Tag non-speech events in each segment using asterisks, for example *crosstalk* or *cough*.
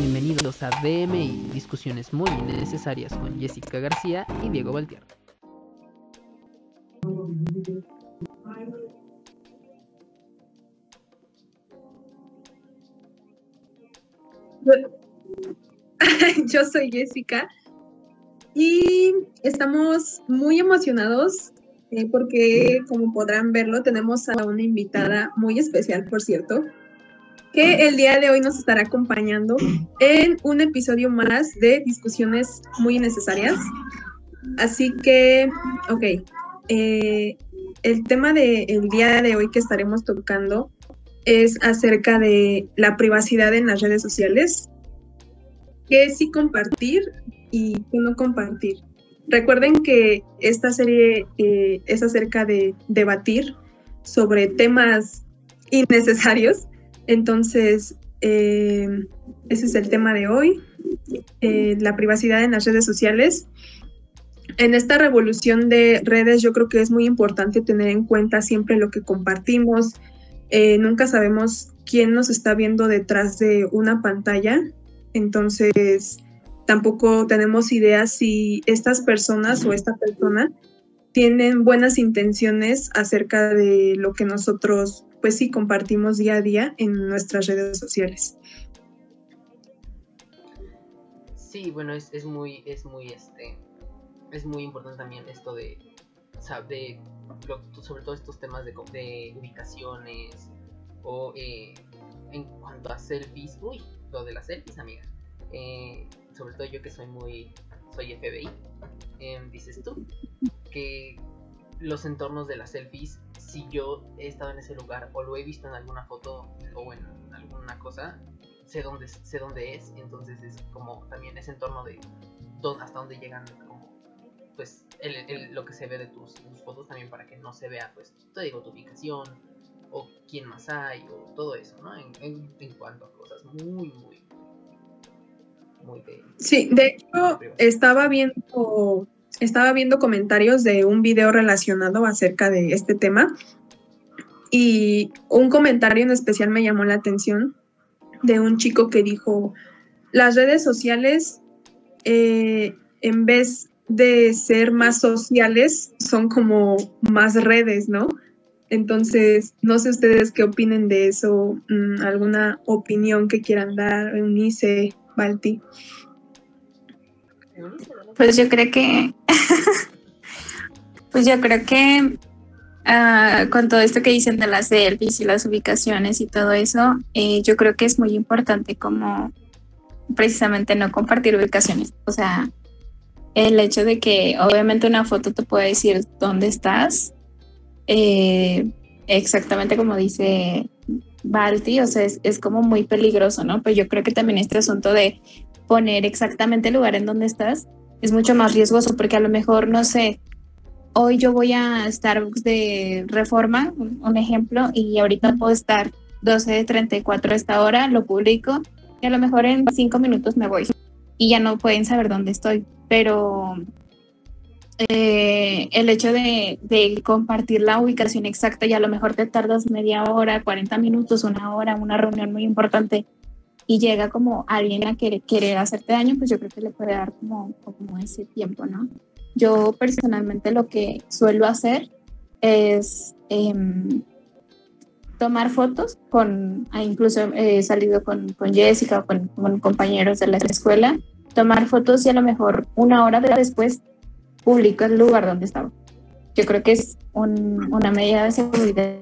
bienvenidos a BMI, discusiones muy necesarias con Jessica García y Diego Valtierra. *laughs* Yo soy Jessica y estamos muy emocionados eh, porque, como podrán verlo, tenemos a una invitada muy especial, por cierto, que el día de hoy nos estará acompañando en un episodio más de discusiones muy necesarias. Así que, ok, eh, el tema del día de hoy que estaremos tocando es acerca de la privacidad en las redes sociales, qué sí compartir y qué no compartir. Recuerden que esta serie eh, es acerca de debatir sobre temas innecesarios entonces, eh, ese es el tema de hoy, eh, la privacidad en las redes sociales. En esta revolución de redes yo creo que es muy importante tener en cuenta siempre lo que compartimos. Eh, nunca sabemos quién nos está viendo detrás de una pantalla, entonces tampoco tenemos idea si estas personas o esta persona tienen buenas intenciones acerca de lo que nosotros pues sí compartimos día a día en nuestras redes sociales. Sí, bueno, es, muy, es muy, este, es muy importante también esto de, de sobre todo estos temas de, de ubicaciones o eh, en cuanto a selfies, uy, lo de las selfies, amiga. Eh, sobre todo yo que soy muy, soy FBI, em, dices tú, que los entornos de las selfies si yo he estado en ese lugar o lo he visto en alguna foto o en alguna cosa, sé dónde, sé dónde es, entonces es como también ese entorno de hasta dónde llegan como pues lo que se ve de tus, fotos también para que no se vea pues te digo tu ubicación o quién más hay o todo eso, ¿no? En, cuanto a cosas muy, muy, muy de... Sí, de hecho estaba viendo estaba viendo comentarios de un video relacionado acerca de este tema y un comentario en especial me llamó la atención de un chico que dijo, las redes sociales eh, en vez de ser más sociales son como más redes, ¿no? Entonces, no sé ustedes qué opinen de eso, mm, alguna opinión que quieran dar, Eunice, Balti. Pues yo creo que, *laughs* pues yo creo que ah, con todo esto que dicen de las selfies y las ubicaciones y todo eso, eh, yo creo que es muy importante como precisamente no compartir ubicaciones. O sea, el hecho de que obviamente una foto te puede decir dónde estás, eh, exactamente como dice Balti, o sea, es, es, como muy peligroso, ¿no? Pero yo creo que también este asunto de poner exactamente el lugar en donde estás es mucho más riesgoso porque a lo mejor, no sé, hoy yo voy a Starbucks de reforma, un ejemplo, y ahorita puedo estar 12.34 a esta hora, lo publico, y a lo mejor en cinco minutos me voy y ya no pueden saber dónde estoy. Pero eh, el hecho de, de, compartir la ubicación exacta y a lo mejor te tardas media hora, 40 minutos, una hora, una reunión muy importante y llega como alguien a querer, querer hacerte daño, pues yo creo que le puede dar como, como ese tiempo, ¿no? Yo personalmente lo que suelo hacer es em, tomar fotos con, ah, incluso he salido con, con Jessica o con, con, compañeros de la escuela, tomar fotos y a lo mejor una hora después publico el lugar donde estaba. Yo creo que es un, una medida de seguridad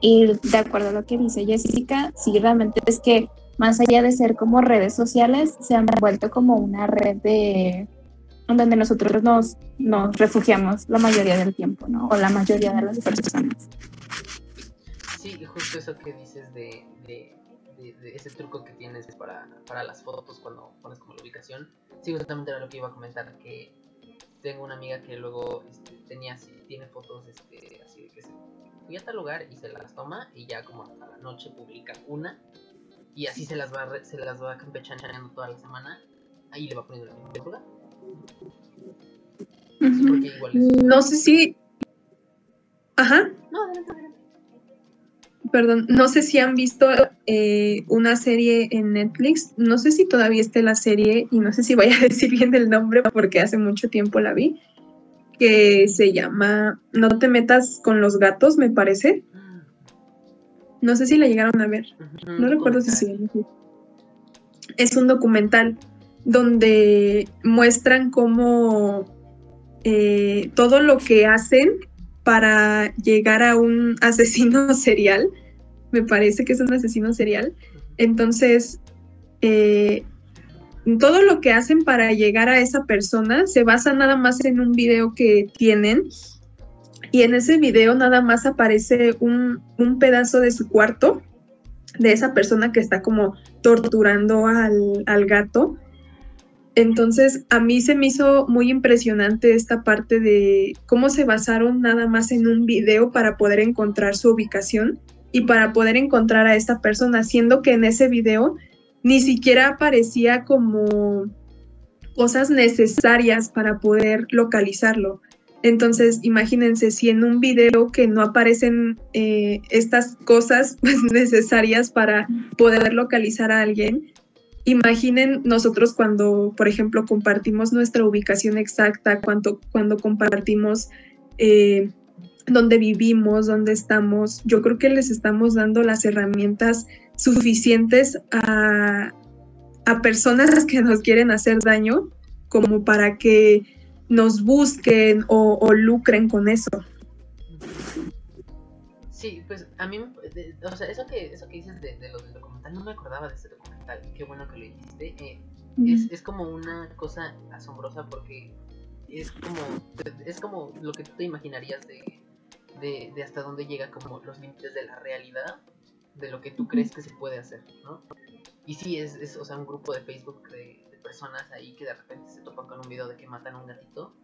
y de acuerdo a lo que dice Jessica, sí, realmente es que más allá de ser como redes sociales, se han vuelto como una red de donde nosotros nos, nos refugiamos la mayoría del tiempo, ¿no? O la mayoría de las personas. Sí, justo eso que dices de, de, ese truco que tienes para, para las fotos cuando pones como la ubicación. Sí, exactamente era lo que iba a comentar, que tengo una amiga que luego este, tenía, tiene fotos este, así de que se fui a tal lugar y se las toma y ya como hasta la noche publica una y así se las va se las va campechaneando toda la semana ahí le va poniendo el mismo lugar no sé si ajá. No perdón, no sé si han visto eh, una serie en Netflix, no sé si todavía esté la serie y no sé si voy a *laughs* decir bien el nombre porque hace mucho tiempo la vi, que se llama No te metas con los gatos, me parece. No sé si la llegaron a ver, no recuerdo si se Es un documental donde muestran cómo eh, todo lo que hacen para llegar a un *laughs* asesino serial. Me parece que es un asesino serial. Entonces, eh, todo lo que hacen para llegar a esa persona se basa nada más en un video que tienen. Y en ese video nada más aparece un, un pedazo de su cuarto, de esa persona que está como torturando al, al gato. Entonces, a mí se me hizo muy impresionante esta parte de cómo se basaron nada más en un video para poder encontrar su ubicación y para poder encontrar a esta persona, siendo que en ese video ni siquiera aparecía como cosas necesarias para poder localizarlo. Entonces, imagínense si en un video que no aparecen eh, estas cosas *laughs* pues, necesarias para poder localizar a alguien, Imaginen nosotros cuando, por ejemplo, compartimos nuestra ubicación exacta, cuando, cuando compartimos eh, dónde vivimos, dónde estamos. Yo creo que les estamos dando las herramientas suficientes a, a personas *laughs* que nos quieren hacer daño como para que nos busquen o, o lucren con eso. Sí, pues a mí, o sea, eso que, eso que dices de, de lo del documental, no me acordaba de ese documental, y qué bueno que lo dijiste. Eh, es, es, como una cosa asombrosa porque es como, es como lo que tú te imaginarías de, de, de hasta dónde llega como los límites de la realidad, de lo que tú crees que se puede hacer, ¿no? Y sí, es, es o sea, un grupo de Facebook de, de personas ahí que de repente se topan con un video de que matan a un gatito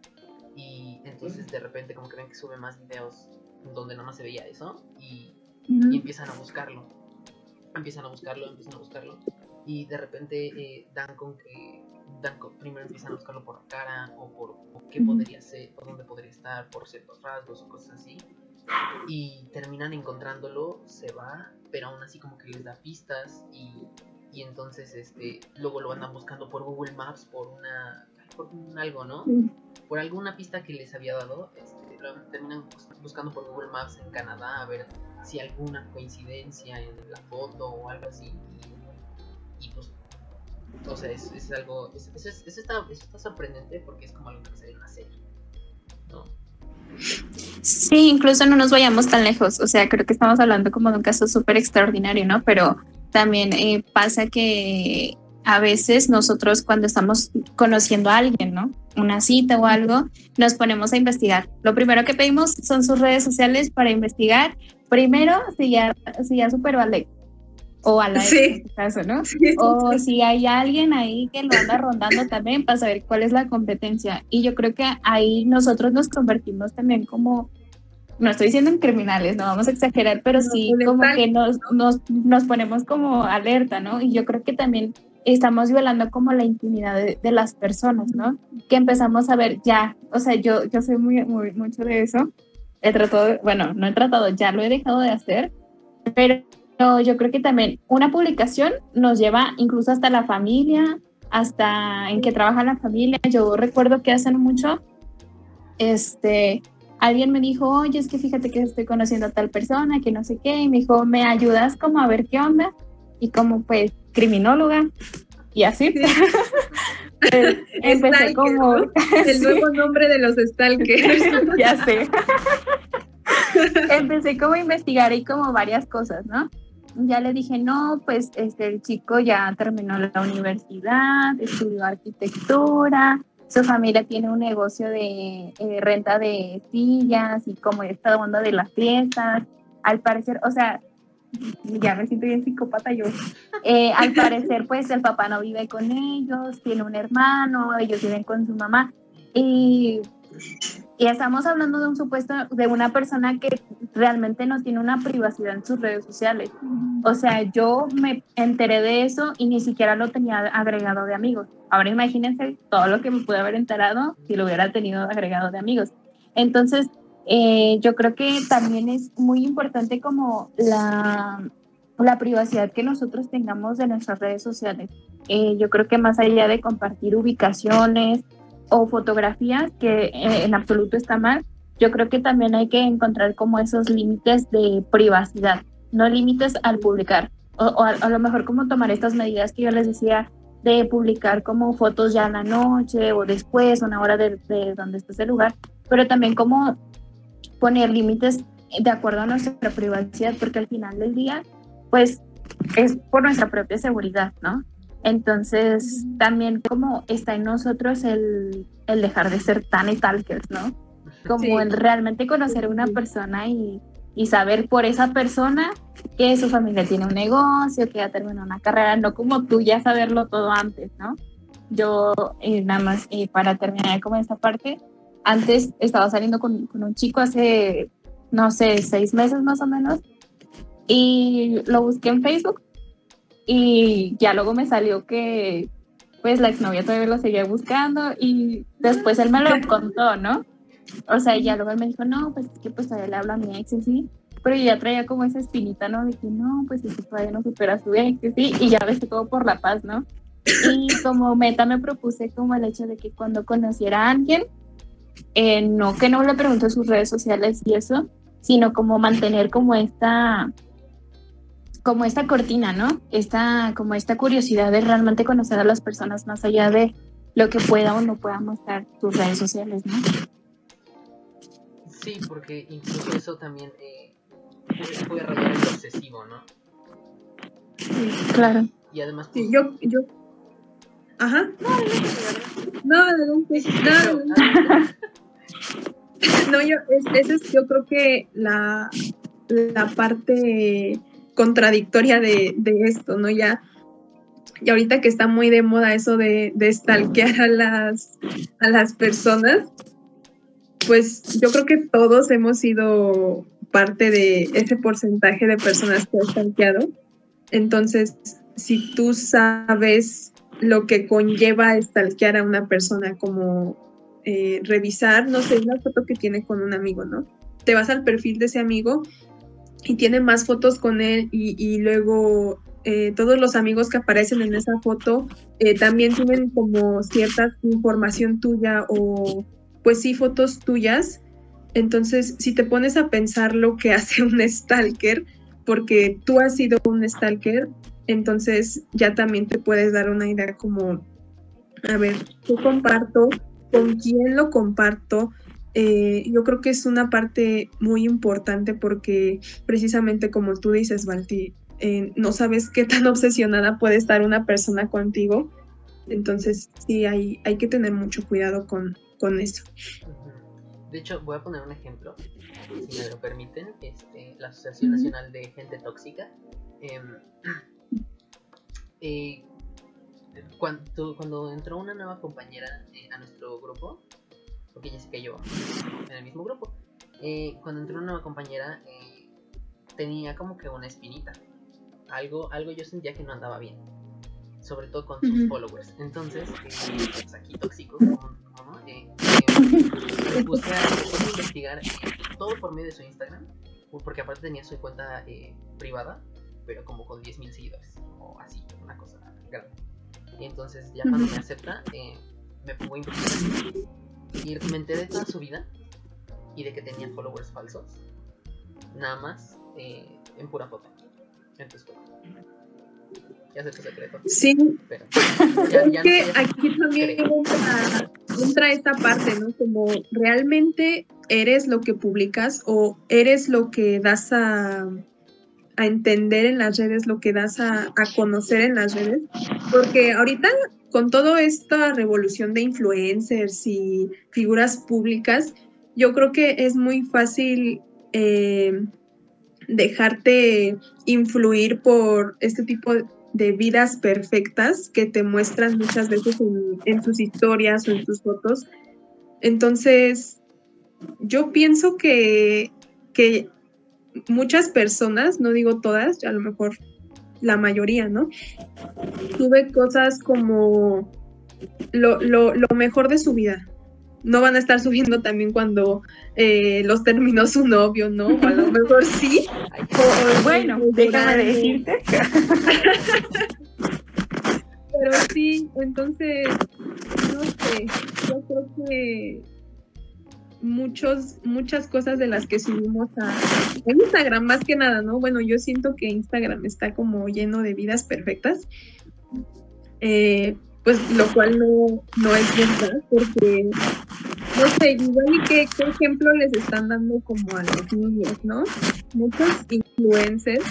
y entonces de repente como que ven que sube más videos donde nada más se veía eso y, y, empiezan a buscarlo. Empiezan a buscarlo, empiezan a buscarlo y de repente eh, dan con que dan con, primero empiezan a buscarlo por la cara o por o qué podría ser o dónde podría estar por ciertos rasgos o cosas así y terminan encontrándolo, se va, pero aún así como que les da pistas y, y entonces este luego lo andan buscando por Google Maps por una por un algo, ¿no? Por alguna pista que les había dado, este, terminan buscando por Google Maps en Canadá a ver si alguna coincidencia en la foto o algo así. Y, y pues, o sea, es, es algo, eso, es, eso, está, está sorprendente porque es como algo que se ve en una serie, ¿no? Sí, incluso no nos vayamos tan lejos, o sea, creo que estamos hablando como de un caso súper extraordinario, ¿no? Pero también eh, pasa que a veces nosotros cuando estamos conociendo a alguien, ¿no? Una cita o algo, nos ponemos a investigar. Lo primero que pedimos son sus redes sociales para investigar. Primero, si ya, si ya superó a Alex o a la sí. en este caso, ¿no? Sí, o si hay alguien ahí que lo anda rondando también para saber cuál es la competencia. Y yo creo que ahí nosotros nos convertimos también como no estoy diciendo en criminales, no vamos a exagerar, pero no, sí como que nos, nos, nos, ponemos como alerta, ¿no? Y yo creo que también estamos violando como la intimidad de, de, las personas, ¿no? Que empezamos a ver ya, o sea, yo, yo soy muy, muy, mucho de eso. He tratado, bueno, no he tratado, ya lo he dejado de hacer, pero yo creo que también una publicación nos lleva incluso hasta la familia, hasta en que trabaja la familia. Yo recuerdo que hace mucho, este, alguien me dijo, oye, es que fíjate que estoy conociendo a tal persona, que no sé qué, y me dijo, ¿me ayudas como a ver qué onda? Y como pues criminóloga y así. *laughs* empecé Stalker, como... ¿no? *laughs* El sí. nuevo nombre de los stalkers. *laughs* ya sé. empecé como a investigar y como varias cosas, ¿no? Ya le dije, no, pues este, el chico ya terminó la universidad, estudió arquitectura, su familia tiene un negocio de eh, renta de sillas y como está onda de las fiestas. Al parecer, o sea, ya me siento bien psicópata yo. Eh, al *laughs* parecer, pues el papá no vive con ellos, tiene un hermano, ellos viven con su mamá. Y, y, estamos hablando de un supuesto, de una persona que realmente no tiene una privacidad en sus redes sociales. O sea, yo me enteré de eso y ni siquiera lo tenía agregado de amigos. Ahora imagínense todo lo que me pude haber enterado si lo hubiera tenido agregado de amigos. Entonces, eh, yo creo que también es muy importante como la, la privacidad que nosotros tengamos de nuestras redes sociales. Eh, yo creo que más allá de compartir ubicaciones o fotografías, que eh, en absoluto está mal, yo creo que también hay que encontrar como esos límites de privacidad, no límites al publicar. O, a, lo mejor como tomar estas medidas que yo les decía de publicar como fotos ya en la noche o después, una hora de, de donde esté ese lugar, pero también como poner límites de acuerdo a nuestra privacidad, porque al final del día, pues es por nuestra propia seguridad, ¿no? Entonces, también como está en nosotros el, el dejar de ser tan stalkers, ¿no? Como el realmente conocer a una persona y, y, saber por esa persona que su familia tiene un negocio, que ya terminó una carrera, no como tú ya saberlo todo antes, ¿no? Yo, eh, nada más, eh, para terminar como esta parte, antes estaba saliendo con, un chico hace, no sé, seis meses más o menos, y lo busqué en Facebook y ya luego me salió que pues la exnovia todavía lo seguía buscando y después él me lo contó, ¿no? O sea, ya luego él me dijo, no, pues es que pues todavía le hablo a mi ex y sí, pero ya traía como esa espinita, ¿no? De que no, pues es que todavía no supera a su ex sí, y ya ves todo por la paz, ¿no? Y como meta me propuse como el hecho de que cuando conociera a alguien, eh, no que no le pregunte sus redes sociales y eso, sino como mantener como esta como esta cortina, ¿no? Esta, como esta curiosidad de realmente conocer a las personas más allá de lo que pueda o no pueda mostrar tus redes sociales, ¿no? Sí, porque incluso eso también eh, puede, rayar el obsesivo, ¿no? Sí, claro. Y además... Sí, yo, yo... Ajá. No, no, no, no, no. *laughs* No, yo, esa es yo creo que la, la parte contradictoria de, esto, ¿no? Ya, y ahorita que está muy de moda eso de, de stalkear a las, a las personas, pues yo creo que todos hemos sido parte de ese porcentaje de personas que han stalkeado. Entonces, si tú sabes lo que conlleva stalkear a una persona como eh, revisar, no sé, una foto que tiene con un amigo, ¿no? Te vas al perfil de ese amigo y tiene más fotos con él y, luego eh, todos los amigos que aparecen en esa foto eh, también tienen como cierta información tuya o pues sí fotos tuyas. Entonces, si te pones a pensar lo que *laughs* hace un stalker, porque tú has sido un stalker, entonces ya también te puedes dar una idea como, a ver, ¿qué comparto? ¿Con quién lo comparto? Eh, yo creo que es una parte muy importante porque precisamente como tú dices, Valti, eh, no sabes qué tan *laughs* obsesionada puede estar una persona contigo. Entonces, sí, hay, hay que tener mucho cuidado con, con eso. De hecho, voy a poner un ejemplo, si me lo permiten. Este, la Asociación Nacional de Gente Tóxica. Em, *clears throat* eh, cuando, cuando entró una nueva compañera a nuestro grupo, porque Jessica y yo en el mismo grupo. Eh, cuando entró una nueva compañera, eh, tenía como que una espinita. Algo, algo yo sentía que no andaba bien. Sobre todo con sus followers. Entonces, eh, pues aquí tóxico, como, no, me puse a, investigar todo por medio de su Instagram. Porque aparte tenía su cuenta privada, pero como con 10.000 seguidores. O así, una cosa grande. Y entonces, ya cuando me acepta, me pongo a investigar y me enteré de toda su vida y de que tenía followers falsos. Nada más eh, en pura foto. En tu Ya sé tu secreto. Sí. Pero es que aquí también entra, esta parte, ¿no? Como realmente eres lo que publicas o eres lo que das a, a entender en las redes, lo que das a, a conocer en las redes. Porque ahorita con toda esta revolución de influencers y figuras públicas, yo creo que es muy fácil eh, dejarte influir por este tipo de vidas perfectas que te muestran muchas veces en, sus historias o en sus fotos. Entonces, yo pienso que, que muchas personas, no digo todas, a lo mejor la mayoría, ¿no? Tuve cosas como lo, mejor de su vida. no van a estar subiendo también cuando eh, los terminó su novio, ¿no? O a lo *laughs* mejor sí. bueno, déjame decirte. *laughs* Pero sí, entonces, no sé, yo creo que muchos, muchas cosas de las que subimos a Instagram, más que nada, ¿no? Bueno, yo siento que Instagram está como lleno de vidas perfectas. Eh, pues lo cual no, no es verdad, porque no sé, igual y qué, ejemplo les están dando como a los niños, ¿no? Muchos influencers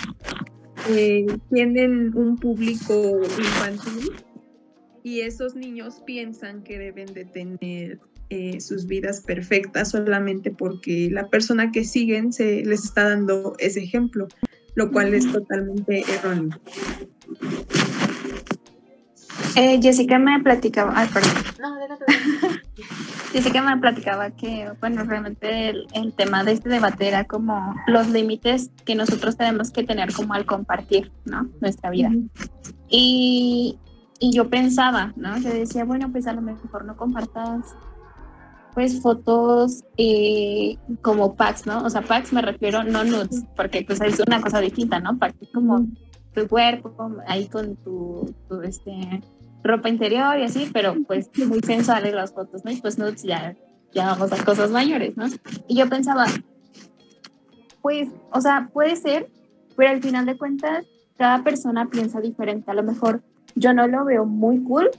eh, tienen un público infantil y esos niños piensan que deben de tener eh, sus vidas perfectas solamente porque la persona que siguen se les está dando ese ejemplo, lo cual es totalmente erróneo. Eh, Jessica me platicaba, ay, perdón. No, *laughs* Jessica me platicaba que, bueno, realmente el, tema de este debate era como los límites que nosotros tenemos que tener como al compartir, ¿no? Nuestra vida. y, y, yo pensaba, ¿no? Yo decía, bueno, pues a lo mejor no compartas pues fotos eh, como packs, ¿no? O sea, packs me refiero no nudes, porque pues es una cosa distinta, ¿no? Packs como tu cuerpo, ahí con tu, tu este ropa interior y así, pero pues muy sensuales las fotos, ¿no? Y pues no, ya, ya vamos a cosas mayores, ¿no? Y yo pensaba, pues, o sea, puede ser, pero al final de cuentas, cada persona piensa diferente. A lo mejor yo no lo veo muy cool,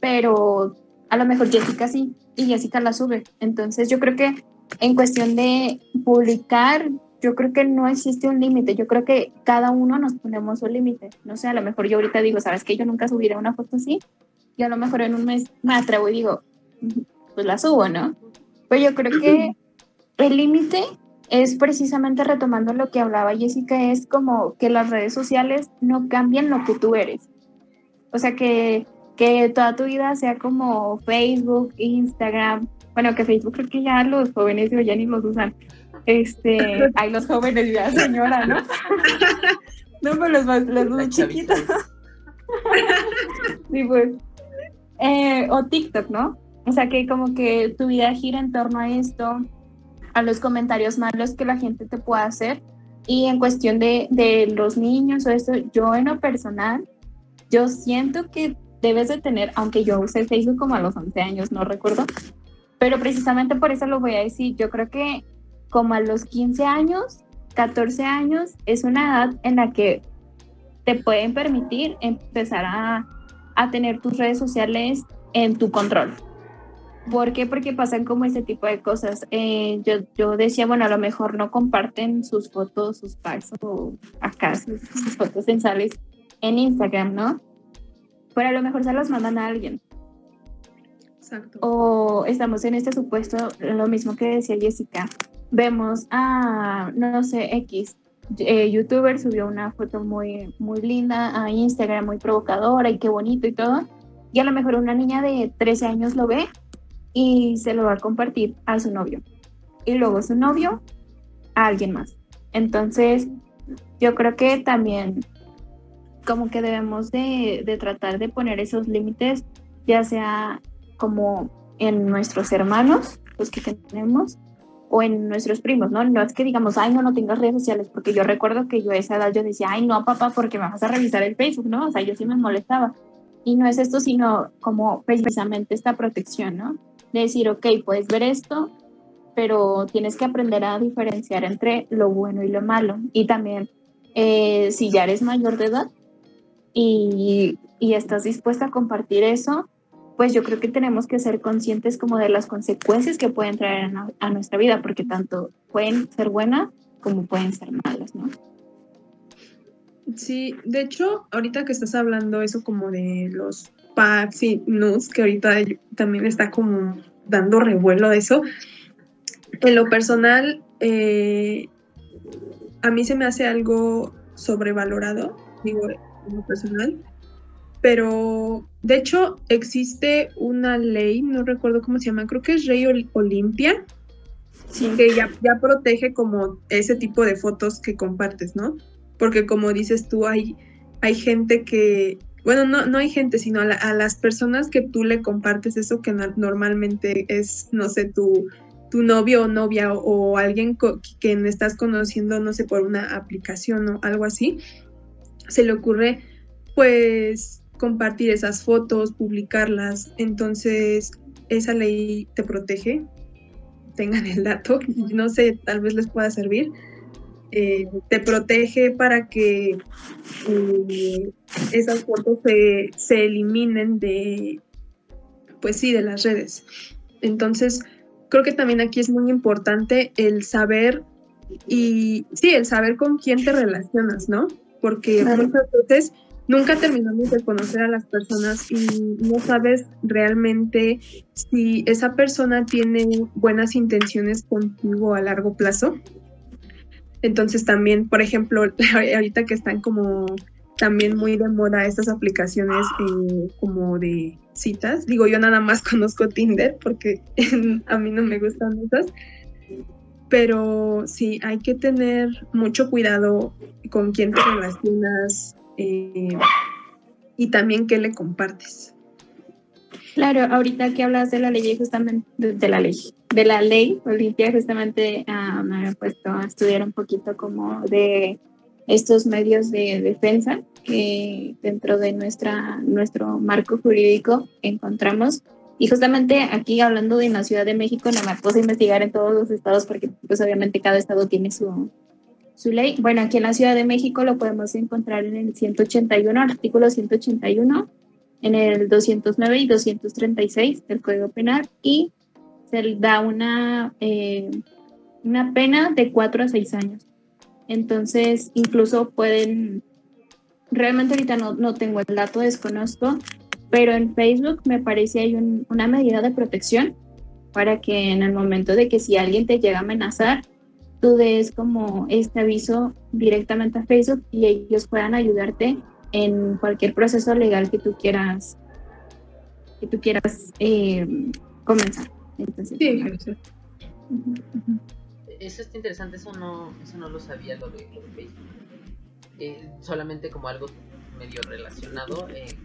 pero a lo mejor Jessica sí, y Jessica la sube. Entonces yo creo que en cuestión de publicar yo creo que no existe un límite, yo creo que cada uno nos ponemos un límite. No sé, a lo mejor yo ahorita digo, ¿sabes que Yo nunca subiré una foto así y a lo mejor en un mes me atrevo y digo, pues la subo, ¿no? Pero yo creo que el límite es precisamente retomando lo que hablaba Jessica, es como que las redes sociales no cambian lo que tú eres. O sea, que, que toda tu vida sea como Facebook, Instagram, bueno, que Facebook creo que ya los jóvenes ya ni los usan, este, *laughs* hay los jóvenes ya, señora, ¿no? *laughs* no, pero los, los muy chiquitos. *laughs* sí, pues. Eh, o TikTok, ¿no? O sea, que como que tu vida gira en torno a esto, a los comentarios malos que la gente te pueda hacer. Y en cuestión de, de los niños o eso, yo en lo personal, yo siento que debes de tener, aunque yo usé Facebook como a los 11 años, no recuerdo, pero precisamente por eso lo voy a decir, yo creo que como a los 15 años, 14 años, es una edad en la que te pueden permitir empezar a, tener tus redes sociales en tu control. ¿Por qué? Porque pasan como ese tipo de cosas. Eh, yo, yo decía, bueno, a lo mejor no comparten sus fotos, sus packs o acá sus, fotos sensuales en Instagram, ¿no? Pero a lo mejor se las mandan a alguien. Exacto. O estamos en este supuesto, lo mismo que decía Jessica, vemos a, no sé, X, eh, youtuber subió una foto muy, muy linda a Instagram, muy provocadora y qué bonito y todo. Y a lo mejor una niña de 13 años lo ve y se lo va a compartir a su novio. Y luego su novio a alguien más. Entonces, yo creo que también como que debemos de, de tratar de poner esos límites, ya sea como en nuestros hermanos, los que tenemos, o en nuestros primos, ¿no? No es que digamos, ay, no, no tengas redes sociales, porque yo recuerdo que yo a esa edad yo decía, ay, no, papá, porque me vas a revisar el Facebook, ¿no? O sea, yo sí me molestaba. Y no es esto, sino como precisamente esta protección, ¿no? De decir, ok, puedes ver esto, pero tienes que aprender a diferenciar entre lo bueno y lo malo. Y también, eh, si ya eres mayor de edad y, y estás dispuesta a compartir eso, pues yo creo que tenemos que ser conscientes como de las consecuencias que pueden traer a, nuestra vida, porque tanto pueden ser buenas como pueden ser malas, ¿no? Sí, de hecho, ahorita que estás hablando eso como de los packs y nudes, que ahorita también está como dando revuelo de eso, en lo personal, eh, a mí se me hace algo sobrevalorado, digo, lo personal, pero de hecho existe una ley, no recuerdo cómo se llama, creo que es Rey Olimpia, que ya, ya protege como ese tipo de fotos que compartes, ¿no? Porque como dices tú, hay, hay gente que bueno, no, no hay gente, sino a, las personas que tú le compartes eso que normalmente es, no sé, tu, tu novio o novia o, alguien que estás conociendo, no sé, por una aplicación o algo así, se le ocurre pues compartir esas fotos, publicarlas. Entonces, esa ley te protege. Tengan el dato, *laughs* no sé, tal vez les pueda servir. Eh, te protege para que eh, esas fotos se, se, eliminen de, pues sí, de las redes. Entonces, creo que también aquí es muy importante el saber y, sí, el saber con quién te relacionas, ¿no? Porque muchas veces nunca terminamos de conocer a las personas y no sabes realmente si esa persona tiene buenas intenciones contigo a largo plazo entonces también, por ejemplo, *laughs* ahorita que están como también muy de moda estas aplicaciones eh, como de citas. Digo, yo nada más *laughs* conozco Tinder porque *laughs* a mí no me gustan esas. Pero sí, hay que tener mucho cuidado con quién te relacionas eh, y también qué le compartes. Claro, ahorita que hablas de la ley, justamente de, la ley, de la ley Olimpia, justamente ah, me he puesto a estudiar un poquito como de estos medios de defensa que dentro de nuestra, nuestro marco jurídico encontramos. Y justamente aquí hablando de la Ciudad de México, no me puse a investigar en todos los estados porque pues obviamente cada estado tiene su, su ley. Bueno, aquí en la Ciudad de México lo podemos encontrar en el 181, artículo 181 en el 209 y 236 del Código Penal y se da una, eh, una pena de 4 a 6 años. Entonces, incluso pueden, realmente ahorita no, no tengo el dato, desconozco, pero en Facebook me parece hay una medida de protección para que en el momento de que si alguien te llega a amenazar, tú des como este aviso directamente a Facebook y ellos puedan ayudarte en cualquier proceso legal que tú quieras que tú quieras eh, comenzar. Entonces, Eso está interesante, eso no, eso no lo sabía lo de, Facebook. Eh, solamente como algo medio relacionado, eh,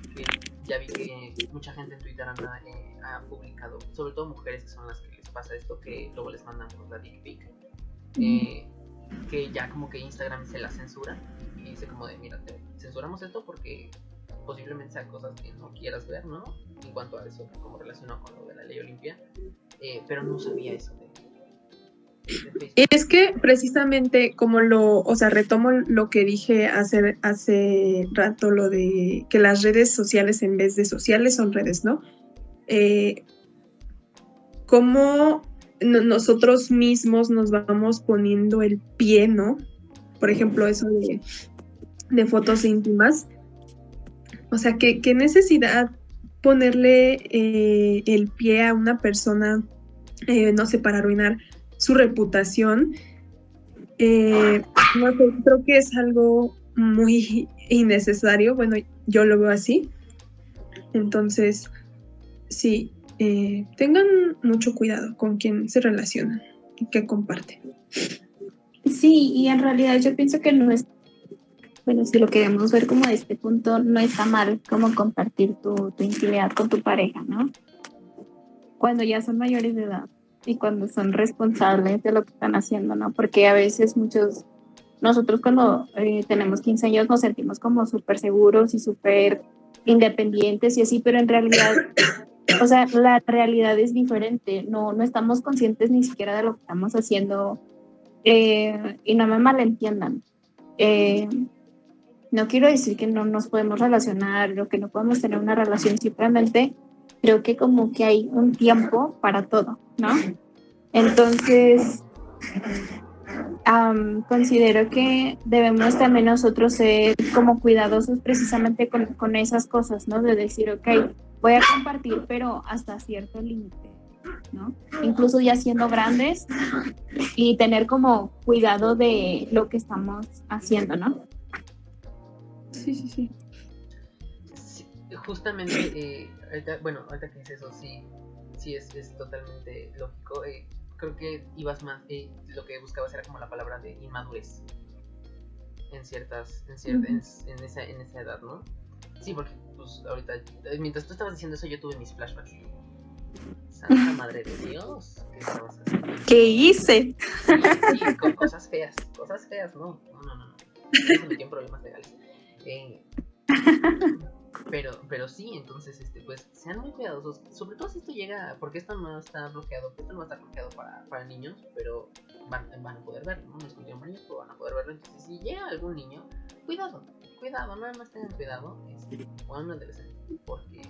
ya vi que mucha gente en Twitter ha publicado, sobre todo mujeres que son las que les pasa esto, que luego les mandan la dick pic, que ya como que Instagram se la censura y dice como de, mira, censuramos esto porque posiblemente sean cosas que no quieras ver, ¿no? En cuanto a eso, como relacionado con lo de la ley Olimpia. Eh, pero no sabía eso de, es que precisamente como lo, o sea, retomo lo que dije hace, hace rato, lo de que las redes sociales en vez de sociales son redes, ¿no? Eh, cómo nosotros mismos nos vamos poniendo el pie, ¿no? Por ejemplo, eso de de fotos íntimas. O sea, ¿qué, qué necesidad ponerle eh, el pie a una persona, eh, no sé, para arruinar su reputación? Eh, no sé, creo que es algo muy innecesario. Bueno, yo lo veo así. Entonces, sí, tengan mucho cuidado con quién se relacionan y qué comparten. Sí, y en realidad yo pienso que no es bueno, si lo queremos ver como de este punto, no está mal como compartir tu intimidad con tu pareja, ¿no? Cuando ya son mayores de edad y cuando son responsables de lo que están haciendo, ¿no? Porque a veces muchos, nosotros cuando eh, tenemos 15 años nos sentimos como súper seguros y súper independientes y así, pero en realidad, *coughs* o sea, la realidad es diferente, no, no estamos conscientes ni siquiera de lo que estamos haciendo eh, y no me malentiendan. Eh, no quiero decir que no nos podemos relacionar o que no podemos tener una relación, simplemente creo que como que hay un tiempo para todo, ¿no? Entonces, considero que debemos también nosotros ser como cuidadosos precisamente con, con, esas cosas, ¿no? De decir, ok, voy a compartir, pero hasta cierto límite, ¿no? Incluso ya siendo grandes y tener como cuidado de lo que estamos haciendo, ¿no? Sí, sí, sí. Justamente, eh, bueno, ahorita que dices eso, sí, sí es, es totalmente lógico. Eh, creo que ibas más, eh, lo que buscabas era como la palabra de inmadurez en ciertas, en, cierta, en, esa, en esa edad, ¿no? Sí, porque pues ahorita, eh, mientras tú estabas diciendo eso, yo tuve mis flashbacks. Santa madre de Dios, ¿qué estabas haciendo? ¿Qué hice? Sí, sí, con cosas feas, cosas feas, no, no, no, no. no. No se metí en problemas legales. Eh, pero, pero sí, entonces, este, pues, sean muy cuidadosos. Sobre todo si esto llega, porque esto no está bloqueado, esto no está bloqueado para, para niños, pero van, van a poder verlo, ¿no? No es niños, pero van a poder verlo. Entonces, si llega algún niño, cuidado, cuidado, nada más tengan cuidado, este, o a un adolescente, porque,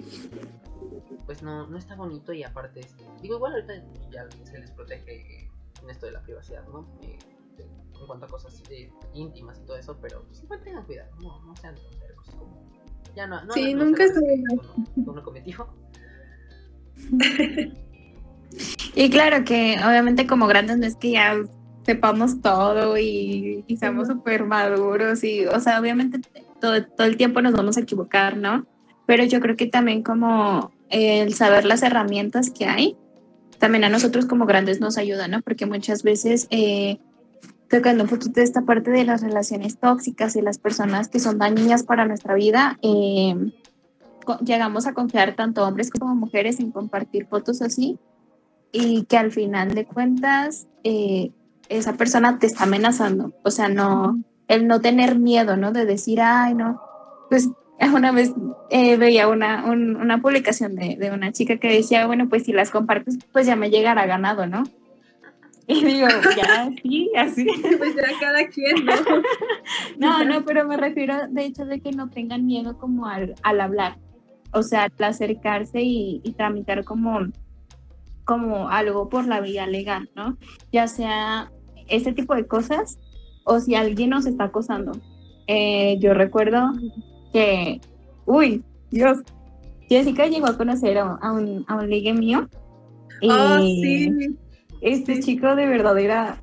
pues, no, no está bonito y aparte, este, digo, igual ahorita ya se les protege en esto de la privacidad, ¿no? Eh, en cuanto a cosas eh, íntimas y todo eso, pero pues igual tengan cuidado, no, no sean tonteros, como ya no, no Sí, hagan nunca uno, uno cometió. Y claro que obviamente como grandes no es que ya sepamos todo y, y seamos súper maduros y, o sea, obviamente todo, todo el tiempo nos vamos a equivocar, ¿no? Pero yo creo que también como el saber las herramientas que hay, también a nosotros como grandes nos ayuda, ¿no? Porque muchas veces, eh, tocando un poquito esta parte de las relaciones tóxicas y las personas que son dañinas para nuestra vida, eh, llegamos a confiar tanto hombres como mujeres en compartir fotos así y que al final de cuentas eh, esa persona te está amenazando. O sea, no, el no tener miedo, ¿no? De decir, ay, no. Pues *laughs* una vez eh, veía una, un- una publicación de, de una chica que decía, bueno, pues si las compartes, pues ya me llegará ganado, ¿no? *laughs* Y digo, ya, sí, así. *laughs* Pues ya cada quien, ¿no? *laughs* No, no, pero me refiero de hecho de que no tengan miedo como al, al hablar, o sea, al acercarse y, y tramitar como, como algo por la vía legal, ¿no? Ya sea este tipo de cosas o si alguien nos está acosando. Eh, yo recuerdo que, uy, Dios, Jessica llegó a conocer a, a un, a un ligue mío. Y Oh, sí. Este sí. chico de verdad era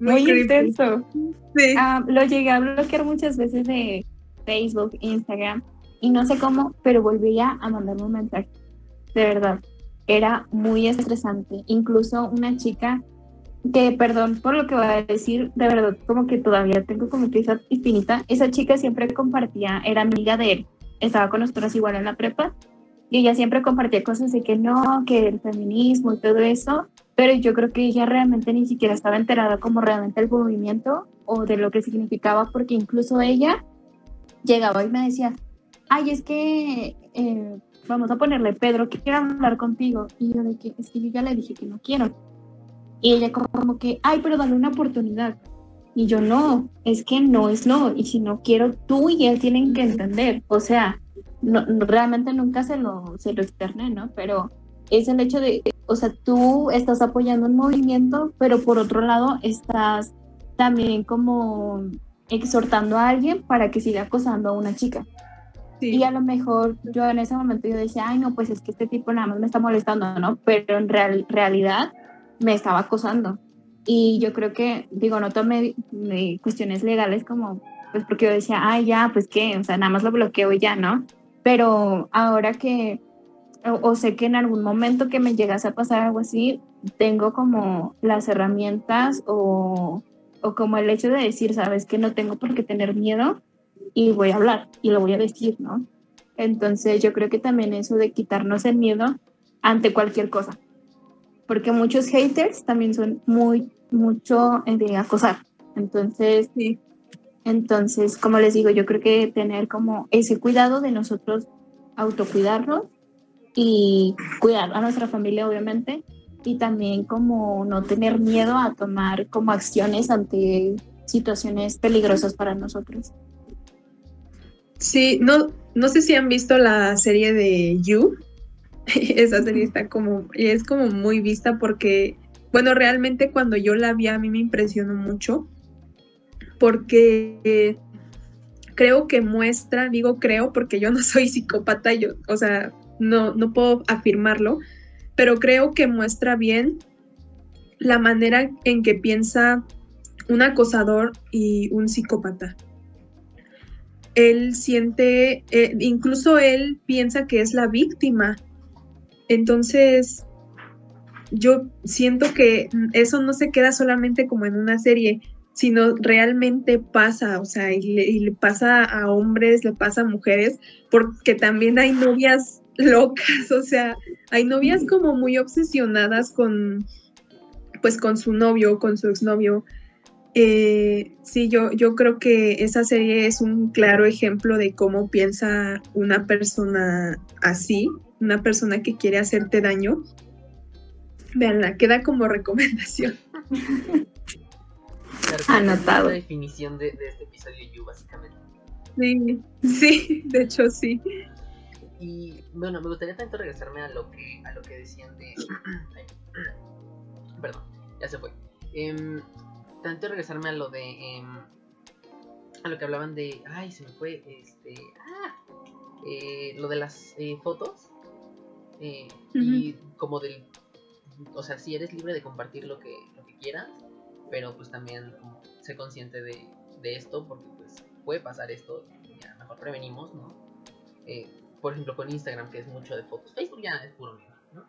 muy, creepy. intenso. Sí. Ah, lo llegué a bloquear muchas veces de Facebook, Instagram y no sé cómo, pero volvía a mandarme un mensaje. De verdad, era muy estresante. Incluso una chica que, perdón por lo que voy a decir, de verdad, como que todavía tengo como que esa espinita. Esa chica siempre compartía, era amiga de él, estaba con nosotros igual en la prepa y ella siempre compartía cosas de que no, que el feminismo y todo eso, pero yo creo que ella realmente ni siquiera estaba enterada como realmente el movimiento o de lo que significaba, porque incluso ella llegaba y me decía, ay, es que eh, vamos a ponerle Pedro, que quiero hablar contigo. Y yo de que es que yo ya le dije que no quiero. Y ella como, que, ay, pero dale una oportunidad. Y yo no, es que no es no. Y si no quiero, tú y él tienen que entender. O sea, no- realmente nunca se lo, se lo externé, ¿no? Pero es el hecho de, o sea, tú estás apoyando un movimiento, pero por otro lado estás también como exhortando a alguien para que siga acosando a una chica. sí. Y a lo mejor yo en ese momento yo decía, ay, no, pues es que este tipo nada más me está molestando, ¿no? Pero en real, realidad me estaba acosando. Y yo creo que, digo, no tomé eh, cuestiones legales como, pues porque yo decía, ay, ya, pues qué, o sea, nada más lo bloqueo y ya, ¿no? Pero ahora que, o, o sé que en algún momento que me llegase a pasar algo así, tengo como las herramientas o, o como el hecho de decir, sabes que no tengo por qué tener miedo y voy a hablar y lo voy a decir, ¿no? Entonces yo creo que también eso de quitarnos el miedo ante cualquier cosa, porque muchos haters también son muy, mucho eh, de acosar. Entonces, Sí. entonces, como les digo, yo creo que tener como ese cuidado de nosotros autocuidarnos y cuidar a nuestra familia, obviamente, y también como no tener miedo a tomar como acciones ante situaciones peligrosas para nosotros. Sí, no, no sé si han visto la serie de You. *laughs* Esa serie está como, es como muy vista porque, bueno, realmente cuando yo la vi a mí me impresionó mucho porque eh, creo que muestra, digo creo porque yo no *laughs* soy psicópata, yo, o sea, no, no puedo afirmarlo, pero creo que muestra bien la manera en que piensa un acosador y un psicópata él siente, eh, incluso él piensa que es la víctima. Entonces, yo siento que eso no se queda solamente como en una serie, sino realmente pasa, o sea, y le, pasa a hombres, le pasa a mujeres, porque también hay novias locas, o sea, hay novias como muy obsesionadas con, pues con su novio, con su exnovio. Eh, sí, yo, yo creo que esa serie es un claro ejemplo de cómo piensa una persona así, una persona que quiere hacerte daño. Veanla, queda como recomendación. Anotado. La definición de, este episodio básicamente. Sí, sí, de hecho sí. Y bueno, me gustaría tanto regresarme a lo que, a lo que decían de. *clears throat* *clears throat* Perdón, ya se fue. Eh, tanto regresarme a lo de. Em, a lo que hablaban de. Ay, se me fue. Este. Ah, eh, lo de las eh, fotos. Eh, y como del. O sea, si eres libre de compartir lo que, lo que quieras pero pues también como, sé consciente de, esto porque pues puede pasar esto y a lo mejor prevenimos, ¿no? Por ejemplo con Instagram que es mucho de fotos, Facebook ya es puro mío, ¿no?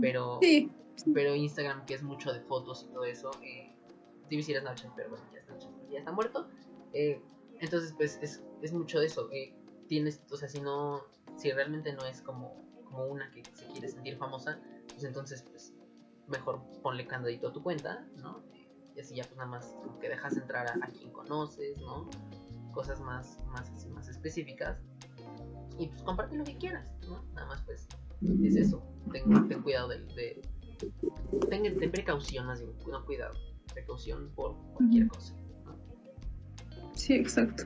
Pero, pero Instagram que es mucho de fotos y todo eso, eh, a Snapchat, pero bueno, ya Snapchat ya está muerto, eh, entonces pues es, es mucho de eso, eh, tienes, o sea, si no, si realmente no es como, como una que se quiere sentir famosa, pues entonces pues mejor ponle candadito a tu cuenta, ¿no? y así ya pues nada más como que dejas entrar a, quien conoces, ¿no? Cosas más, más, más específicas y pues comparte lo que quieras, ¿no? Nada más pues es eso, ten, ten cuidado de, de ten, precaución más bien, no cuidado, precaución por cualquier cosa. ¿no? Sí, exacto.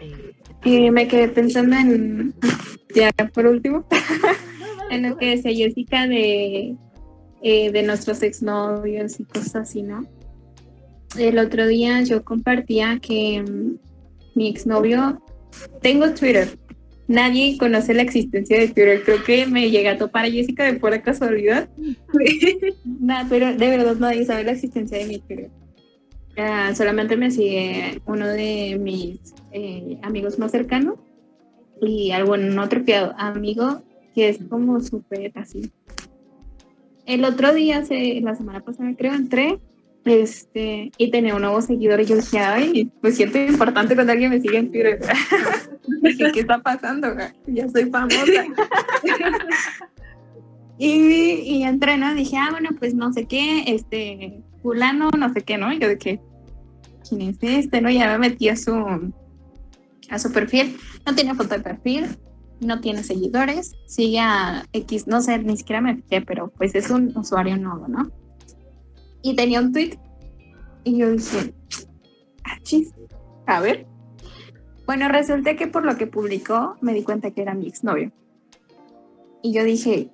Eh, y me quedé pensando en, ya por último, *laughs* *laughs* en lo que decía Jessica de eh, de nuestros exnovios y cosas así, ¿no? El otro día yo compartía que mm, mi exnovio, tengo Twitter, nadie conoce la existencia de Twitter, creo que me llega a topar a Jessica de pura casualidad. *laughs* Nada, pero de verdad nadie sabe la existencia de mi Twitter. Solamente me sigue uno de mis eh, amigos más cercanos y algún otro amigo que es como súper así el otro día, la semana pasada creo, entré este, y tenía un nuevo seguidor y yo dije, ay, pues siento importante cuando alguien me sigue en Twitter. *laughs* dije, ¿qué está pasando? Ya soy famosa. *laughs* y, y entré, ¿no? Dije, ah, bueno, pues no sé qué, este, fulano, no sé qué, ¿no? Y yo que, ¿quién es este? ¿No? Ya me metí a su, a su perfil. No tenía foto de perfil, no tiene seguidores, sigue a X, no sé, ni siquiera me fijé, pero pues es un usuario nuevo, ¿no? Y tenía un tweet y yo dije, ah, chis, a ver. Bueno, resulta que por lo que publicó me di cuenta que era mi exnovio. Y yo dije,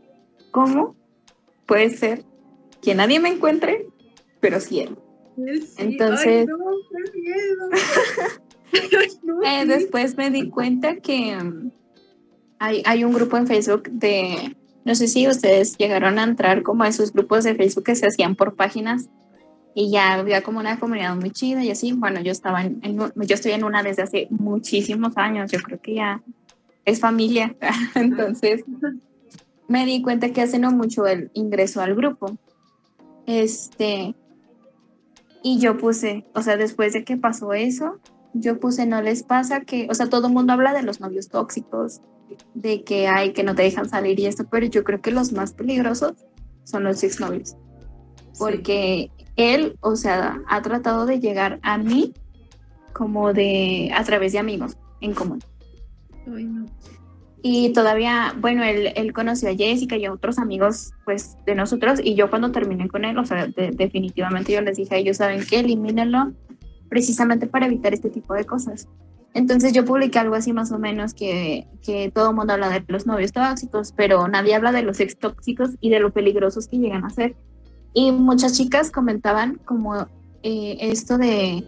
¿cómo puede ser que nadie me encuentre, pero sí él? Entonces, *laughs* eh, después me di cuenta que hay, un grupo en Facebook de, no sé si ustedes llegaron a entrar como a esos grupos de Facebook que se hacían por páginas y ya había como una comunidad muy chida y así. Bueno, yo estaba en, yo estoy en una desde hace muchísimos años, yo creo que ya es familia. *laughs* Entonces me di cuenta que hace no mucho el ingreso al grupo. Este, y yo puse, o sea, después de que pasó eso, yo puse, no les pasa que, o sea, todo el mundo habla de los novios tóxicos, de que hay que no te dejan salir y esto, pero yo creo que los más peligrosos son los exnovios. Porque él, o sea, ha tratado de llegar a mí como de a través de amigos en común. Y todavía, bueno, él, él, conoció a Jessica y a otros amigos, pues, de nosotros, y yo cuando terminé con él, o sea, definitivamente yo les dije a ellos, ¿saben qué? Elimínenlo precisamente para evitar este tipo de cosas. Entonces yo publiqué algo así más o menos que, que todo el mundo habla de los novios tóxicos, pero nadie habla de los ex tóxicos y de lo peligrosos que llegan a ser. Y muchas chicas comentaban como eh, esto de...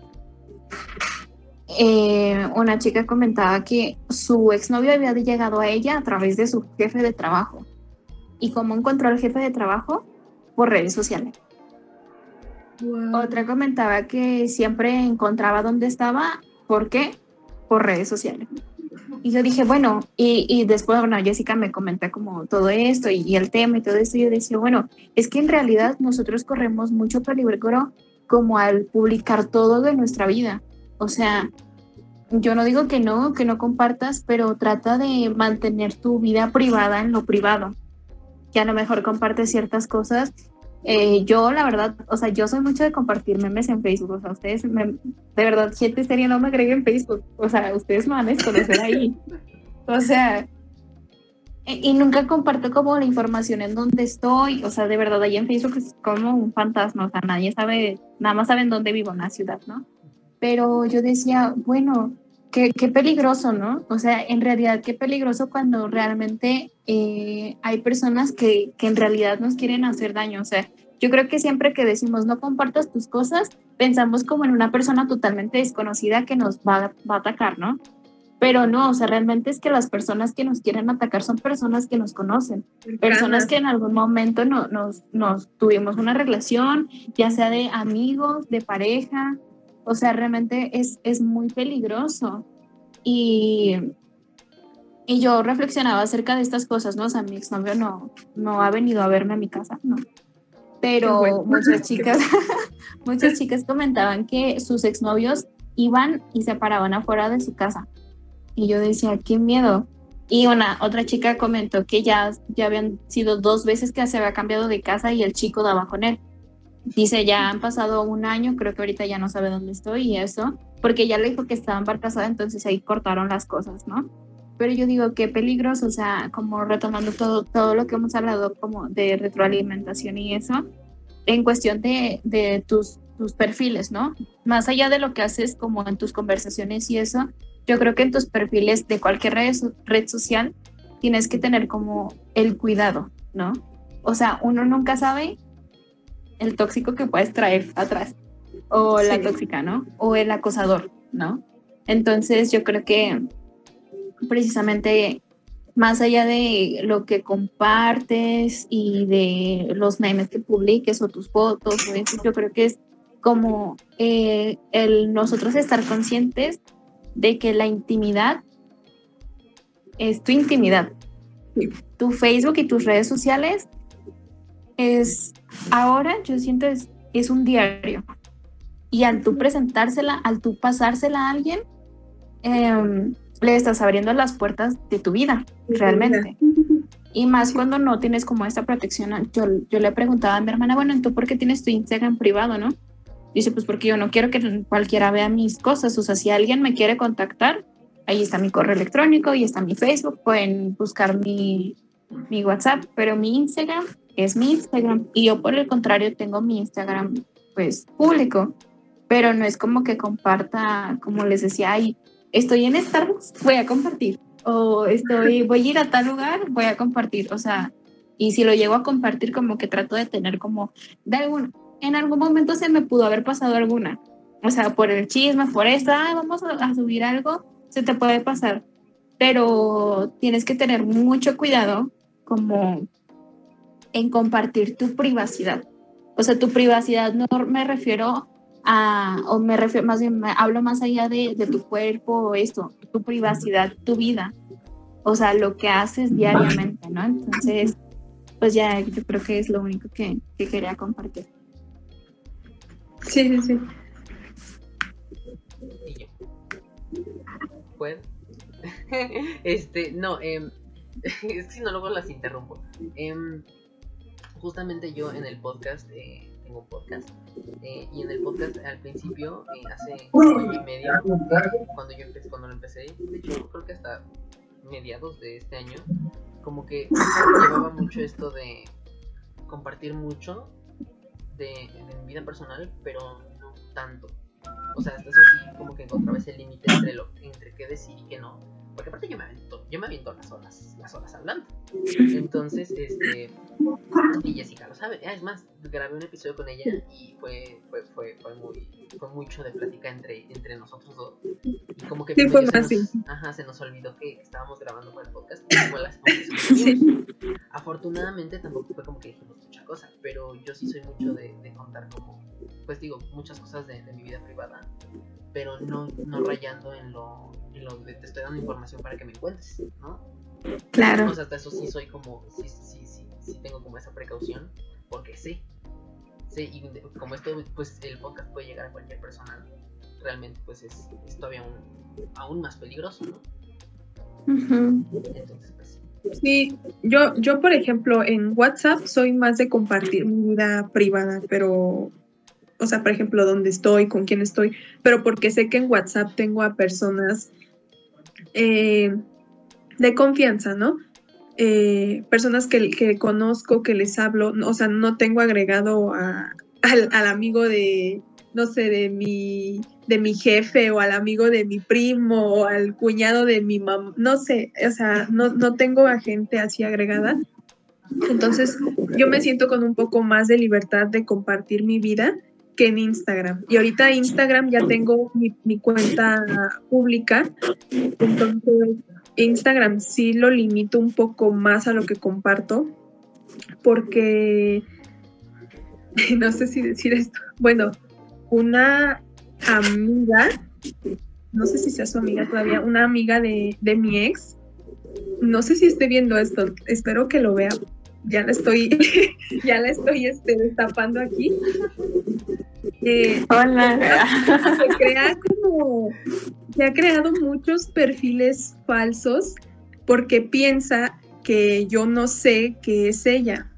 Eh, una chica comentaba que su exnovio había llegado a ella a través de su jefe de trabajo. ¿Y cómo encontró al jefe de trabajo? Por redes sociales. Otra comentaba que siempre encontraba dónde estaba. ¿Por qué? por redes sociales. Y yo dije, bueno, y, y después, bueno, Jessica me comenta como todo esto y, el tema y todo esto, y yo decía, bueno, es que en realidad nosotros corremos mucho peligro como al publicar todo de nuestra vida. O sea, yo no digo que no, que no compartas, pero trata de mantener tu vida privada en lo privado. Que a lo mejor compartes ciertas cosas. Eh, yo, la verdad, o sea, yo soy mucho de compartir memes en Facebook. O sea, ustedes, de verdad, gente seria no me agreguen en Facebook. O sea, ustedes me van a desconocer ahí. O sea, y nunca comparto como la información en donde estoy. O sea, de verdad, ahí en Facebook es como un fantasma. O sea, nadie sabe, nada más saben dónde vivo en la ciudad, ¿no? Pero yo decía, bueno, qué, qué, peligroso, ¿no? O sea, en realidad qué peligroso cuando realmente eh, hay personas que, que, en realidad nos quieren hacer daño. O sea, yo creo que siempre que decimos no compartas tus cosas, pensamos como en una persona totalmente desconocida que nos va, va a atacar, ¿no? Pero no, o sea, realmente es que las personas que nos quieren atacar son personas que nos conocen, personas que en algún momento no, nos, nos tuvimos una relación, ya sea de amigos, de pareja, o sea, realmente es, es muy peligroso. Y, y yo reflexionaba acerca de estas cosas, ¿no? O sea, mi exnovio no, no ha venido a verme a mi casa, no. Pero muchas *laughs* chicas, *laughs* muchas chicas comentaban que sus exnovios iban y se paraban afuera de su casa. Y yo decía, qué miedo. Y una otra chica comentó que ya, ya habían sido dos veces que se había cambiado de casa y el chico daba con él. Dice, ya han pasado un año, creo que ahorita ya no sabe dónde estoy y eso, porque ya le dijo que estaba embarazada, entonces ahí cortaron las cosas, ¿no? Pero yo digo, qué peligroso, o sea, como retomando todo, todo lo que hemos hablado como de retroalimentación y eso, en cuestión de, de tus, tus perfiles, ¿no? Más allá de lo que haces como en tus conversaciones y eso, yo creo que en tus perfiles de cualquier red, red social tienes que tener como el cuidado, ¿no? O sea, uno nunca sabe el tóxico que puedes traer atrás, o la tóxica, ¿no? O el acosador, ¿no? Entonces yo creo que precisamente más allá de lo que compartes y de los memes que publiques o tus fotos, yo creo que es como eh, el nosotros estar conscientes de que la intimidad es tu intimidad. Tu Facebook y tus redes sociales es ahora yo siento es, es un diario. Y al tú presentársela, al tú pasársela a alguien, em, le estás abriendo las puertas de tu vida, realmente. *laughs* Y más cuando no tienes como esta protección. Yo, yo le preguntaba a mi hermana, bueno, ¿tú por qué tienes tu Instagram privado, no? Dice, pues porque yo no quiero que cualquiera vea mis cosas. O sea, si alguien me quiere contactar, ahí está mi correo electrónico, ahí está mi Facebook, pueden buscar mi, mi WhatsApp, pero mi Instagram es mi Instagram. Y yo por el contrario tengo mi Instagram pues público, pero no es como que comparta, como les decía, ay, estoy en Starbucks, voy a compartir. O estoy, *laughs* voy a ir a tal lugar, voy a compartir. O sea, y si lo llego a compartir, como que trato de tener como, de algún, en algún momento se me pudo haber pasado alguna. O sea, por el chisme, por esto, ay, vamos a subir algo, se te puede pasar. Pero tienes que tener mucho cuidado como en compartir tu privacidad. O sea, tu privacidad no me refiero a, o me refiero más bien, hablo más allá de, de tu cuerpo o esto, tu privacidad, tu vida. O sea, lo que haces diariamente, ¿no? Entonces, pues ya yo creo que es lo único que, que quería compartir. Sí, sí, sí. *laughs* Este, no, eh, *laughs* es que si no luego las interrumpo. Eh, justamente yo en el podcast, eh, tengo un podcast, eh, y en el podcast al principio, eh, hace un año y medio, cuando yo empecé, cuando lo empecé, de hecho creo que hasta mediados de este año, como que llevaba mucho esto de compartir mucho de, mi vida personal, pero no tanto. O sea, hasta eso sí, como que encontraba ese límite entre, lo, entre qué decir y qué no porque aparte yo me aviento, yo me aviento las horas, las horas hablando. *laughs* Entonces, este, y Jessica lo sabe. Ah, es más, grabé un episodio con ella y fue, fue, fue, fue muy, fue mucho de plática entre, entre nosotros dos. Y como que sí, fue se, nos, ajá, se nos olvidó que estábamos grabando con el podcast. Como las, *laughs* sí. Afortunadamente tampoco fue como que dijimos mucha cosa, pero yo sí soy mucho de, de contar como, pues digo, muchas cosas de, de mi vida privada pero no, no rayando en lo, en lo de te estoy dando información para que me encuentres, ¿no? Claro. O sea, hasta eso sí soy como, sí, sí, sí, sí tengo como esa precaución, porque sé, Sí, y como esto, pues el podcast puede llegar a cualquier persona, realmente pues es, es todavía aún más peligroso, ¿no? Entonces, pues, Sí, yo, yo por ejemplo en WhatsApp soy más de compartir mi vida privada, pero, o sea, por ejemplo, dónde estoy, con quién estoy, pero porque sé que en WhatsApp tengo a personas eh, de confianza, ¿no? Eh, personas que, que, conozco, que les hablo, o sea, no tengo agregado a, al, amigo de, no sé, de mi, de mi jefe o al amigo de mi primo o al cuñado de mi mamá, no sé, o sea, no, no tengo a gente así agregada. Entonces, yo me siento con un poco más de libertad de compartir mi vida que en Instagram. Y ahorita Instagram ya tengo mi, cuenta pública, entonces Instagram sí lo limito un poco más a lo que comparto, porque *laughs* no sé si decir esto. Bueno, una amiga, no sé si sea su amiga todavía, una amiga de, mi ex, no sé si esté viendo esto, espero que lo vea. Ya la estoy, *laughs* ya la estoy este, destapando aquí. Eh, Hola. Se crea como, se ha creado muchos perfiles falsos porque piensa que yo no sé qué es ella.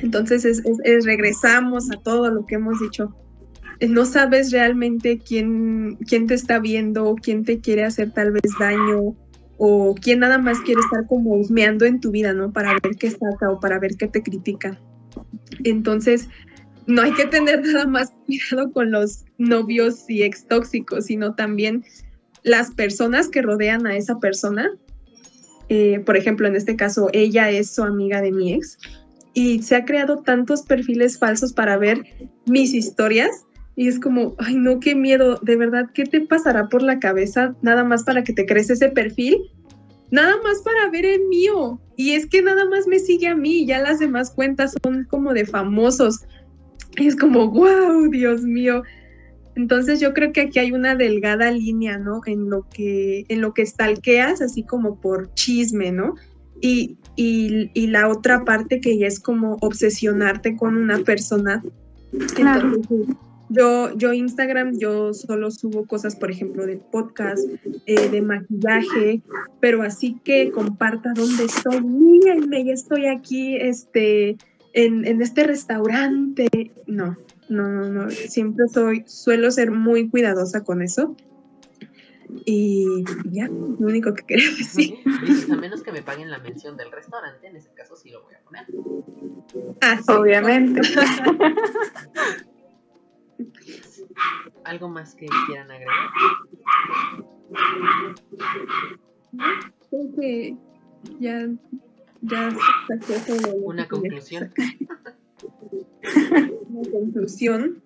Entonces es, regresamos a todo lo que hemos dicho. No sabes realmente quién, quién te está viendo, quién te quiere hacer tal vez daño, o quién nada más quiere estar como husmeando en tu vida, ¿no? Para ver qué saca o para ver qué te critica. Entonces, no hay que tener nada más cuidado con los novios y ex tóxicos, sino también las personas que rodean a esa persona. Eh, por ejemplo, en este caso, ella es su amiga de mi ex y se ha creado tantos perfiles falsos para ver mis historias y es como, ay no, qué miedo, de verdad, ¿qué te pasará por la cabeza nada más para que te crees ese perfil? Nada más para ver el mío. Y es que nada más me sigue a mí, ya las demás cuentas son como de famosos. Y es como, wow, Dios mío. Entonces yo creo que aquí hay una delgada línea, ¿no? En lo que, en lo que stalkeas, así como por chisme, ¿no? Y, y, la otra parte que ya es como obsesionarte con una persona. Yo, yo Instagram, yo solo subo cosas, por ejemplo, de podcast, eh, de maquillaje, pero así que comparta dónde estoy, mírenme, ya estoy aquí, este, en, en este restaurante. No, no, no, no, siempre soy, suelo ser muy cuidadosa con eso. Y ya, lo único que quería decir. a menos que me paguen la mención del restaurante, en ese caso sí lo voy a poner. Ah, Obviamente. *laughs* ¿Algo más que quieran agregar? Creo que ya, ya Una conclusión. *laughs* Una conclusión.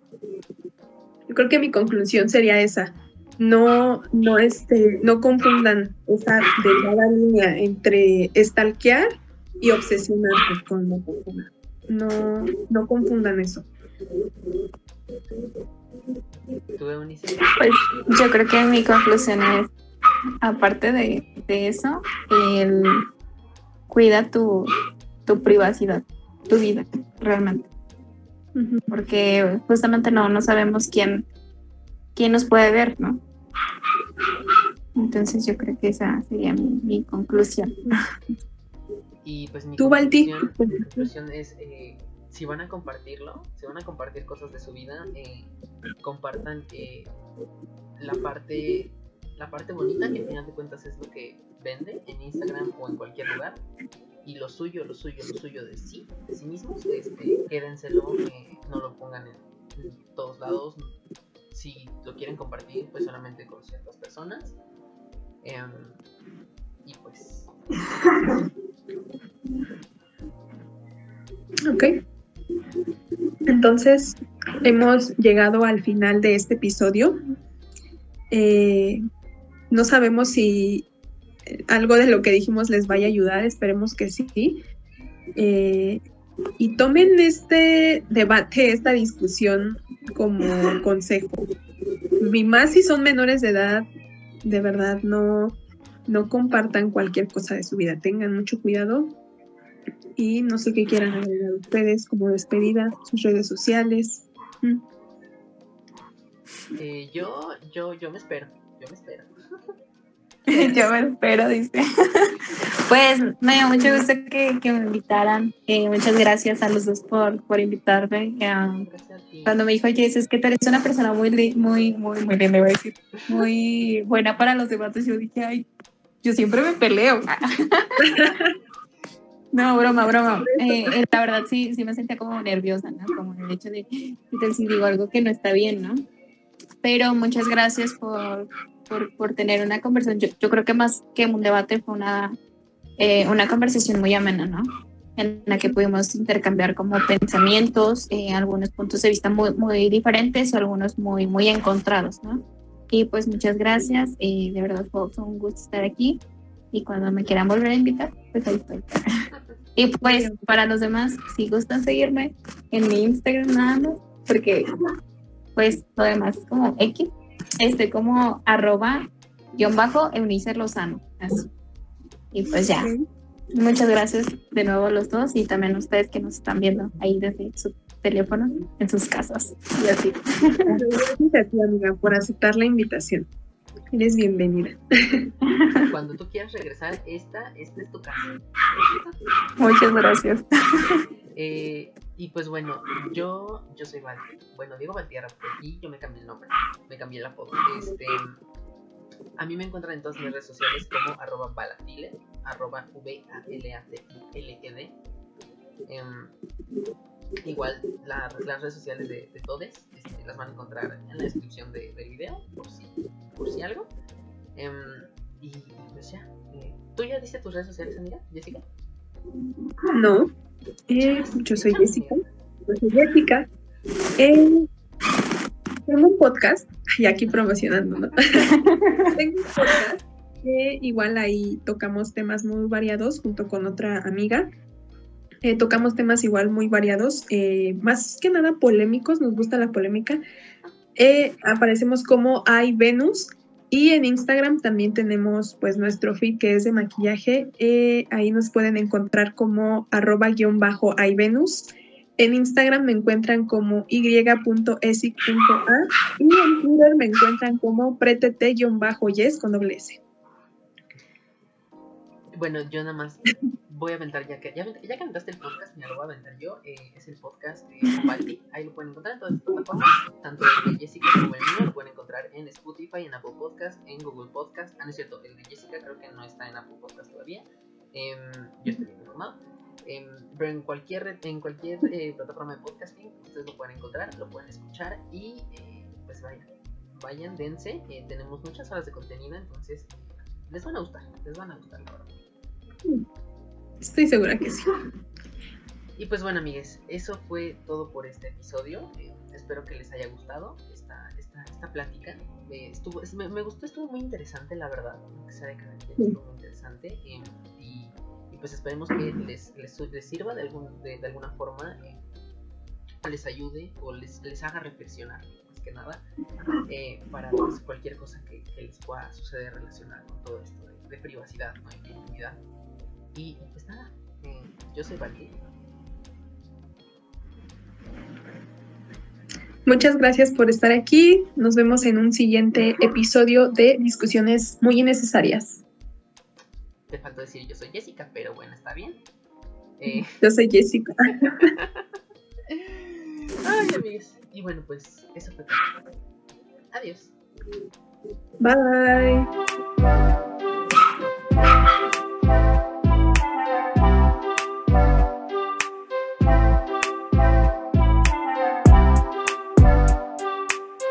Yo creo que mi conclusión sería esa no, no, este, no confundan esa delgada línea entre stalkear y obsesionarse con la persona. No, no confundan eso. Pues yo creo que mi conclusión es, aparte de, eso, el cuida tu, tu privacidad, tu vida, realmente. Porque justamente no, no sabemos quién, quién nos puede ver, ¿no? Entonces yo creo que esa sería mi, conclusión. Y pues mi, ¿Tú, conclusión, mi conclusión es, eh, si van a compartirlo, si van a compartir cosas de su vida, eh, compartan eh, la parte la parte bonita que al final de cuentas es lo que vende en Instagram o en cualquier lugar y lo suyo, lo suyo, lo suyo de sí, de sí mismos, este, quédenselo, no lo pongan en todos lados, si lo quieren compartir, pues solamente con ciertas personas. Em, y pues. Ok. Entonces, hemos llegado al final de este episodio. Eh, no sabemos si algo de lo que dijimos les vaya a ayudar, esperemos que sí. Eh, y tomen este debate, esta discusión como consejo. Y más si son menores de edad, de verdad no, no compartan cualquier cosa de su vida, tengan mucho cuidado. Y no sé qué quieran agregar ustedes como despedida, sus redes sociales. Mm. Eh, yo, yo, yo me espero, yo me espero. *laughs* Yo me espero, dice. *laughs* Pues me dio mucho gusto que, que me invitaran. Eh, muchas gracias a los dos por, por invitarme. Eh, cuando me dijo Jess, es que tú eres una persona muy, muy, muy, muy linda, decir, muy buena para los debates. Yo dije, ay, yo siempre me peleo. *laughs* No, broma, broma. Eh, la verdad sí, sí me sentía como nerviosa, ¿no? Como el hecho de, si digo algo que no está bien, ¿no? Pero muchas gracias por, por, tener una conversación. Yo, yo, creo que más que un debate fue una, eh, una conversación muy amena, ¿no? En la que pudimos intercambiar como pensamientos, eh, algunos puntos de vista muy, muy diferentes o algunos muy, muy encontrados, ¿no? Y pues muchas gracias, y de verdad fue, un gusto estar aquí y cuando me quieran volver a invitar, pues ahí estoy. y pues para los demás, si gustan seguirme en mi Instagram nada más, porque pues lo demás es como X, estoy como arroba guion bajo Eunice Lozano. Así. Y pues ya. Muchas gracias de nuevo a los dos y también a ustedes que nos están viendo ahí desde su teléfono en sus casas. Y así. *laughs* Gracias a ti, amiga, por aceptar la invitación. Eres bienvenida. *laughs* Cuando tú quieras regresar, esta, esta es tu casa. Muchas gracias. Eh, y pues bueno, yo, yo soy Val, bueno, digo Valtierra, y yo me cambié el nombre, me cambié la foto. Este, a mí me encuentran en todas mis redes sociales como arroba balatile, arroba v a l a t l e d em, igual las redes sociales de, de todos este, las van a encontrar en la descripción del video, por si, por si algo. Em, y pues ya, eh, ¿tú ya diste tus redes sociales, amiga, Jessica? No. Eh, yo soy Jessica. Yo soy Jessica. Eh, tengo un podcast, y aquí promocionando, ¿no? *laughs* tengo un podcast que igual ahí tocamos temas muy variados junto con otra amiga. Eh, tocamos temas igual muy variados, más que nada polémicos, nos gusta la polémica. aparecemos como hay Venus y en Instagram también tenemos pues nuestro feed que es de maquillaje. Eh, ahí nos pueden encontrar como arroba guion bajo iVenus. En Instagram me encuentran como y.esic.a y en Twitter me encuentran como pretete-yes con doble S. Bueno, yo nada más voy a aventar, ya que ya, que aventaste el podcast, me lo voy a aventar yo. Eh, es el podcast de Balti. Ahí lo pueden encontrar en todas las plataformas. Tanto el de Jessica como el mío lo pueden encontrar en Spotify, en Apple Podcast, en Google Podcast. Ah, no es cierto, el de Jessica creo que no está en Apple Podcast todavía. Eh, yo estoy bien informado. Eh, pero en cualquier, en cualquier eh, plataforma de podcasting ustedes lo pueden encontrar, lo pueden escuchar y eh, pues vayan, vayan, dense. tenemos muchas horas de contenido, entonces les van a gustar, les van a gustar, la verdad. Estoy segura que sí. Y pues bueno, amigues, eso fue todo por este episodio. Eh, espero que les haya gustado esta, esta, esta plática. Eh, estuvo, me, gustó, estuvo muy interesante, la verdad. estuvo muy interesante. Eh, y, pues esperemos que les, les, les sirva de, algún, de, alguna forma, les ayude o les, les haga reflexionar, más que nada, para pues, cualquier cosa que, les pueda suceder relacionada con todo esto de, privacidad ¿no? y intimidad. Y pues nada, eh, yo soy Valky. Muchas gracias por estar aquí. Nos vemos en un siguiente episodio de Discusiones muy innecesarias. Te faltó decir yo soy Jessica, pero bueno, está bien. Eh... Yo soy Jessica. *laughs* Ay, amigos. Y bueno, pues eso fue todo. Adiós. Bye.